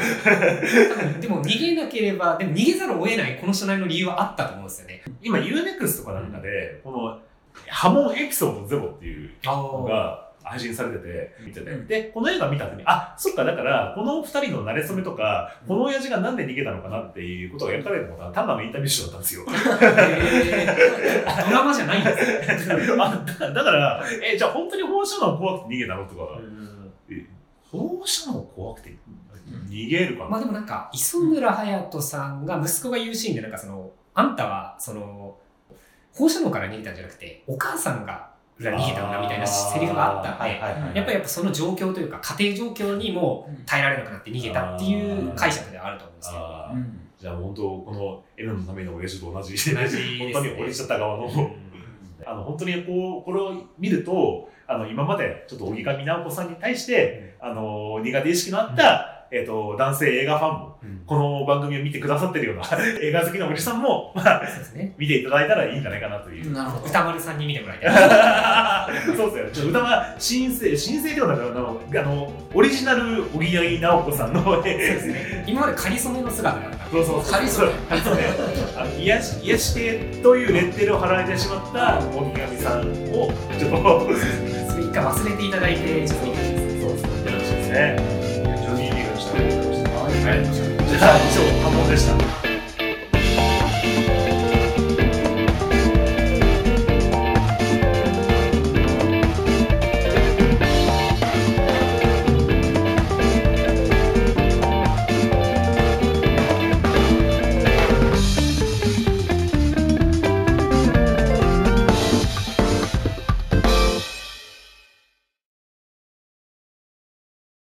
でも逃げなければ、でも逃げざるを得ないこの人なりの理由はあったと思うんですよね。今 UNEXT とかなんかで、この、波紋エピソードゼロっていうのが配信されてて、見てて。うんで、この映画見た後に、あ、そっか、だから、この二人の馴れ初めとか、この親父がなんで逃げたのかなっていうことが描かれるのが、単なるインタビュー集だったんですよ。ドラマじゃないんですね。<laughs> あだだから、え、じゃあ本当に放射能怖くて逃げたのとか、放射能怖くて逃げるかな、まあでもなんか、磯村勇斗さんが息子が言うシーンで、なんかその、あんたは、その、放射能から逃げたんじゃなくて、お母さんが逃げたんだみたいなセリフがあったんで、やっぱりやっぱその状況というか、家庭状況にも耐えられなくなって逃げたっていう解釈ではあると思うんですけど。あー。じゃあ本当、この N のための親父と同じ、同じですね。本当に降りちゃった側の、うん。あの本当にこう、これを見ると、あの今までちょっと荻上直子さんに対して、あの苦手意識のあった、えっ、と、男性映画ファンも、うんこの番組を見てくださってるような <laughs> 映画好きのおじさんも、まあ、そうですね。見ていただいたらいいんじゃないかなという。なるほど。歌丸さんに見てもらいたい。<laughs> そうですよ。ちょ歌は新生、新生ではなくあの、あの、オリジナル荻上直子さんの、そうですね。今までカリソメの姿だった。そうそうそう。カリスマカリスマね。あの癒し、癒し系というレッテルを貼られてしまった荻上さんを、ちょっと、一回忘れていただいて、ちょっと見てほしいです。そうですね。よろしいですね。非常にいい映画でしたね。はいはい。じゃあ、以上、波紋でした。